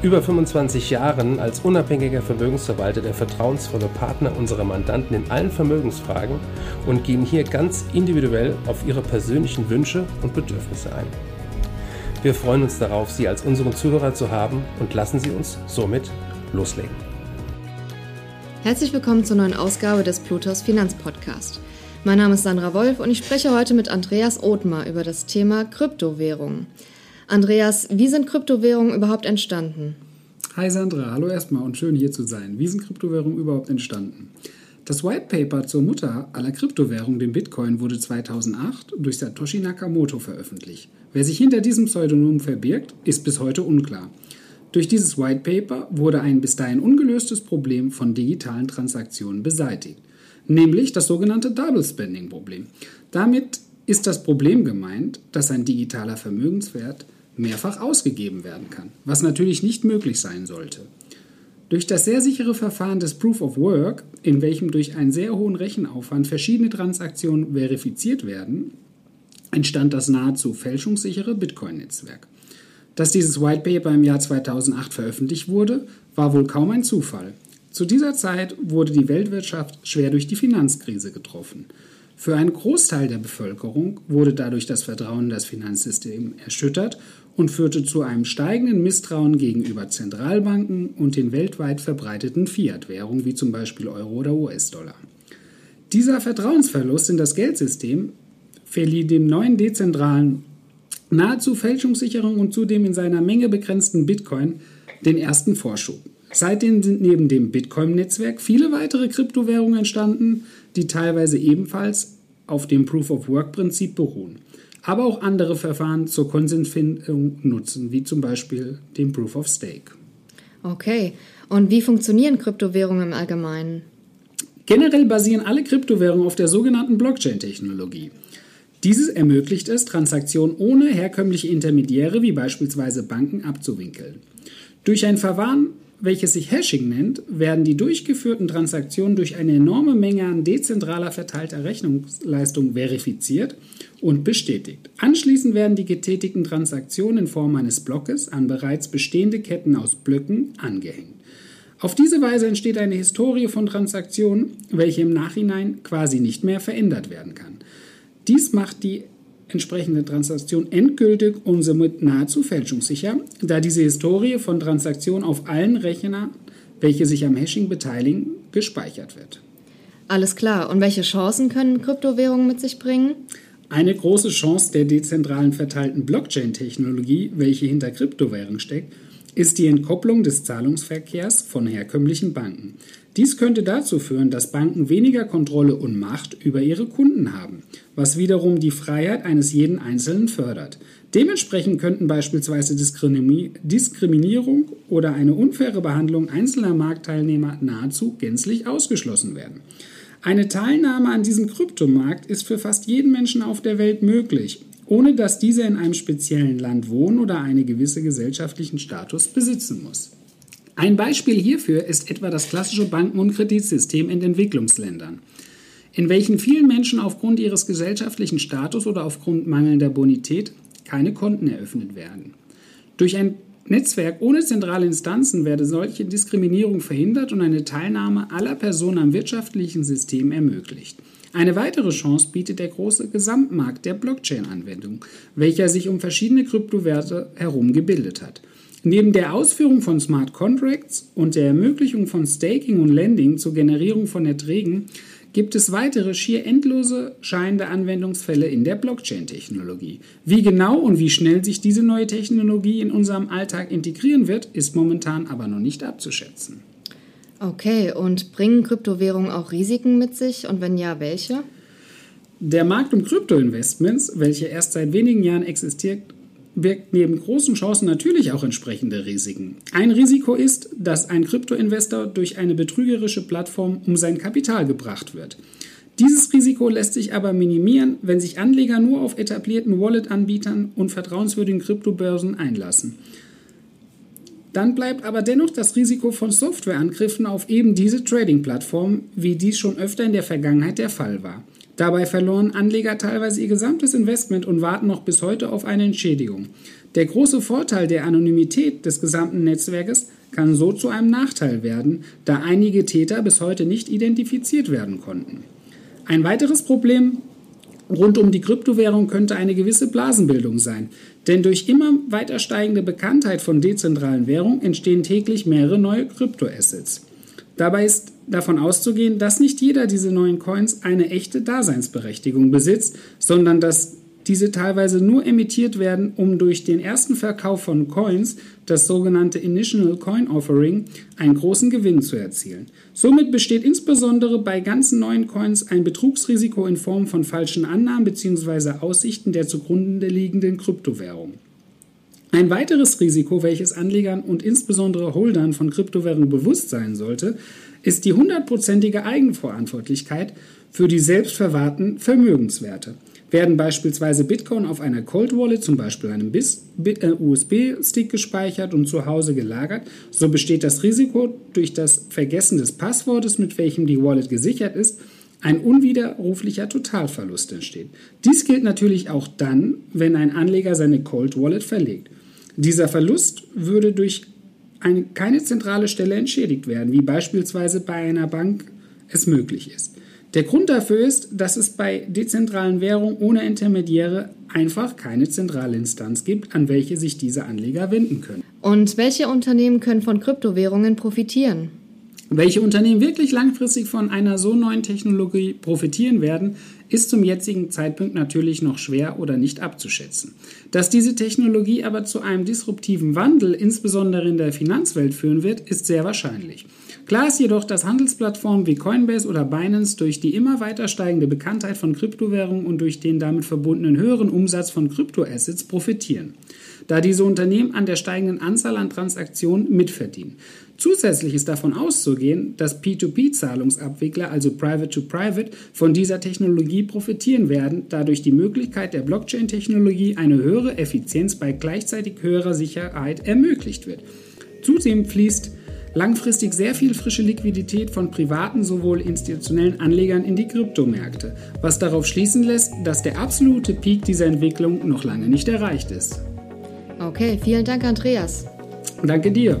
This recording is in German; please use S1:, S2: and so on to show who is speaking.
S1: über 25 Jahren als unabhängiger Vermögensverwalter der vertrauensvolle Partner unserer Mandanten in allen Vermögensfragen und gehen hier ganz individuell auf ihre persönlichen Wünsche und Bedürfnisse ein. Wir freuen uns darauf, Sie als unseren Zuhörer zu haben und lassen Sie uns somit loslegen.
S2: Herzlich willkommen zur neuen Ausgabe des Plutos Finanzpodcast. Mein Name ist Sandra Wolf und ich spreche heute mit Andreas Othmar über das Thema Kryptowährungen. Andreas, wie sind Kryptowährungen überhaupt entstanden?
S3: Hi Sandra, hallo erstmal und schön hier zu sein. Wie sind Kryptowährungen überhaupt entstanden? Das White Paper zur Mutter aller Kryptowährungen, dem Bitcoin, wurde 2008 durch Satoshi Nakamoto veröffentlicht. Wer sich hinter diesem Pseudonym verbirgt, ist bis heute unklar. Durch dieses White Paper wurde ein bis dahin ungelöstes Problem von digitalen Transaktionen beseitigt, nämlich das sogenannte Double Spending Problem. Damit ist das Problem gemeint, dass ein digitaler Vermögenswert mehrfach ausgegeben werden kann, was natürlich nicht möglich sein sollte. Durch das sehr sichere Verfahren des Proof of Work, in welchem durch einen sehr hohen Rechenaufwand verschiedene Transaktionen verifiziert werden, entstand das nahezu fälschungssichere Bitcoin-Netzwerk. Dass dieses White Paper im Jahr 2008 veröffentlicht wurde, war wohl kaum ein Zufall. Zu dieser Zeit wurde die Weltwirtschaft schwer durch die Finanzkrise getroffen. Für einen Großteil der Bevölkerung wurde dadurch das Vertrauen in das Finanzsystem erschüttert und führte zu einem steigenden Misstrauen gegenüber Zentralbanken und den weltweit verbreiteten Fiat-Währungen wie zum Beispiel Euro oder US-Dollar. Dieser Vertrauensverlust in das Geldsystem verlieh dem neuen dezentralen, nahezu fälschungssicheren und zudem in seiner Menge begrenzten Bitcoin den ersten Vorschub. Seitdem sind neben dem Bitcoin-Netzwerk viele weitere Kryptowährungen entstanden, die teilweise ebenfalls auf dem Proof-of-Work-Prinzip beruhen aber auch andere Verfahren zur Konsensfindung nutzen, wie zum Beispiel den Proof of Stake.
S2: Okay, und wie funktionieren Kryptowährungen im Allgemeinen?
S3: Generell basieren alle Kryptowährungen auf der sogenannten Blockchain-Technologie. Dieses ermöglicht es, Transaktionen ohne herkömmliche Intermediäre wie beispielsweise Banken abzuwinkeln. Durch ein Verfahren welches sich Hashing nennt, werden die durchgeführten Transaktionen durch eine enorme Menge an dezentraler verteilter Rechnungsleistung verifiziert und bestätigt. Anschließend werden die getätigten Transaktionen in Form eines Blockes an bereits bestehende Ketten aus Blöcken angehängt. Auf diese Weise entsteht eine Historie von Transaktionen, welche im Nachhinein quasi nicht mehr verändert werden kann. Dies macht die entsprechende Transaktion endgültig und somit nahezu fälschungssicher, da diese Historie von Transaktionen auf allen Rechnern, welche sich am Hashing beteiligen, gespeichert wird.
S2: Alles klar. Und welche Chancen können Kryptowährungen mit sich bringen?
S3: Eine große Chance der dezentralen verteilten Blockchain-Technologie, welche hinter Kryptowährungen steckt, ist die Entkopplung des Zahlungsverkehrs von herkömmlichen Banken. Dies könnte dazu führen, dass Banken weniger Kontrolle und Macht über ihre Kunden haben, was wiederum die Freiheit eines jeden Einzelnen fördert. Dementsprechend könnten beispielsweise Diskriminierung oder eine unfaire Behandlung einzelner Marktteilnehmer nahezu gänzlich ausgeschlossen werden. Eine Teilnahme an diesem Kryptomarkt ist für fast jeden Menschen auf der Welt möglich, ohne dass dieser in einem speziellen Land wohnen oder einen gewissen gesellschaftlichen Status besitzen muss. Ein Beispiel hierfür ist etwa das klassische Banken- und Kreditsystem in Entwicklungsländern, in welchen vielen Menschen aufgrund ihres gesellschaftlichen Status oder aufgrund mangelnder Bonität keine Konten eröffnet werden. Durch ein Netzwerk ohne zentrale Instanzen werde solche Diskriminierung verhindert und eine Teilnahme aller Personen am wirtschaftlichen System ermöglicht. Eine weitere Chance bietet der große Gesamtmarkt der Blockchain-Anwendung, welcher sich um verschiedene Kryptowerte herum gebildet hat. Neben der Ausführung von Smart Contracts und der Ermöglichung von Staking und Lending zur Generierung von Erträgen gibt es weitere schier endlose scheinende Anwendungsfälle in der Blockchain-Technologie. Wie genau und wie schnell sich diese neue Technologie in unserem Alltag integrieren wird, ist momentan aber noch nicht abzuschätzen.
S2: Okay, und bringen Kryptowährungen auch Risiken mit sich und wenn ja, welche?
S3: Der Markt um Kryptoinvestments, welcher erst seit wenigen Jahren existiert, birgt neben großen Chancen natürlich auch entsprechende Risiken. Ein Risiko ist, dass ein Kryptoinvestor durch eine betrügerische Plattform um sein Kapital gebracht wird. Dieses Risiko lässt sich aber minimieren, wenn sich Anleger nur auf etablierten Wallet-Anbietern und vertrauenswürdigen Kryptobörsen einlassen. Dann bleibt aber dennoch das Risiko von Softwareangriffen auf eben diese Trading-Plattformen, wie dies schon öfter in der Vergangenheit der Fall war. Dabei verloren Anleger teilweise ihr gesamtes Investment und warten noch bis heute auf eine Entschädigung. Der große Vorteil der Anonymität des gesamten Netzwerkes kann so zu einem Nachteil werden, da einige Täter bis heute nicht identifiziert werden konnten. Ein weiteres Problem rund um die Kryptowährung könnte eine gewisse Blasenbildung sein, denn durch immer weiter steigende Bekanntheit von dezentralen Währungen entstehen täglich mehrere neue Kryptoassets. Dabei ist davon auszugehen, dass nicht jeder dieser neuen Coins eine echte Daseinsberechtigung besitzt, sondern dass diese teilweise nur emittiert werden, um durch den ersten Verkauf von Coins, das sogenannte Initial Coin Offering, einen großen Gewinn zu erzielen. Somit besteht insbesondere bei ganzen neuen Coins ein Betrugsrisiko in Form von falschen Annahmen bzw. Aussichten der zugrunde liegenden Kryptowährung. Ein weiteres Risiko, welches Anlegern und insbesondere Holdern von Kryptowährungen bewusst sein sollte, ist die hundertprozentige Eigenverantwortlichkeit für die selbstverwahrten Vermögenswerte. Werden beispielsweise Bitcoin auf einer Cold Wallet, zum Beispiel einem äh, USB-Stick gespeichert und zu Hause gelagert, so besteht das Risiko durch das Vergessen des Passwortes, mit welchem die Wallet gesichert ist, ein unwiderruflicher Totalverlust entsteht. Dies gilt natürlich auch dann, wenn ein Anleger seine Cold Wallet verlegt. Dieser Verlust würde durch eine, keine zentrale Stelle entschädigt werden, wie beispielsweise bei einer Bank es möglich ist. Der Grund dafür ist, dass es bei dezentralen Währungen ohne Intermediäre einfach keine zentrale Instanz gibt, an welche sich diese Anleger wenden können.
S2: Und welche Unternehmen können von Kryptowährungen profitieren?
S3: Welche Unternehmen wirklich langfristig von einer so neuen Technologie profitieren werden, ist zum jetzigen Zeitpunkt natürlich noch schwer oder nicht abzuschätzen. Dass diese Technologie aber zu einem disruptiven Wandel, insbesondere in der Finanzwelt, führen wird, ist sehr wahrscheinlich. Klar ist jedoch, dass Handelsplattformen wie Coinbase oder Binance durch die immer weiter steigende Bekanntheit von Kryptowährungen und durch den damit verbundenen höheren Umsatz von Kryptoassets profitieren, da diese Unternehmen an der steigenden Anzahl an Transaktionen mitverdienen. Zusätzlich ist davon auszugehen, dass P2P-Zahlungsabwickler, also Private-to-Private, von dieser Technologie profitieren werden, da durch die Möglichkeit der Blockchain-Technologie eine höhere Effizienz bei gleichzeitig höherer Sicherheit ermöglicht wird. Zudem fließt langfristig sehr viel frische Liquidität von privaten sowohl institutionellen Anlegern in die Kryptomärkte, was darauf schließen lässt, dass der absolute Peak dieser Entwicklung noch lange nicht erreicht ist.
S2: Okay, vielen Dank, Andreas.
S3: Danke dir.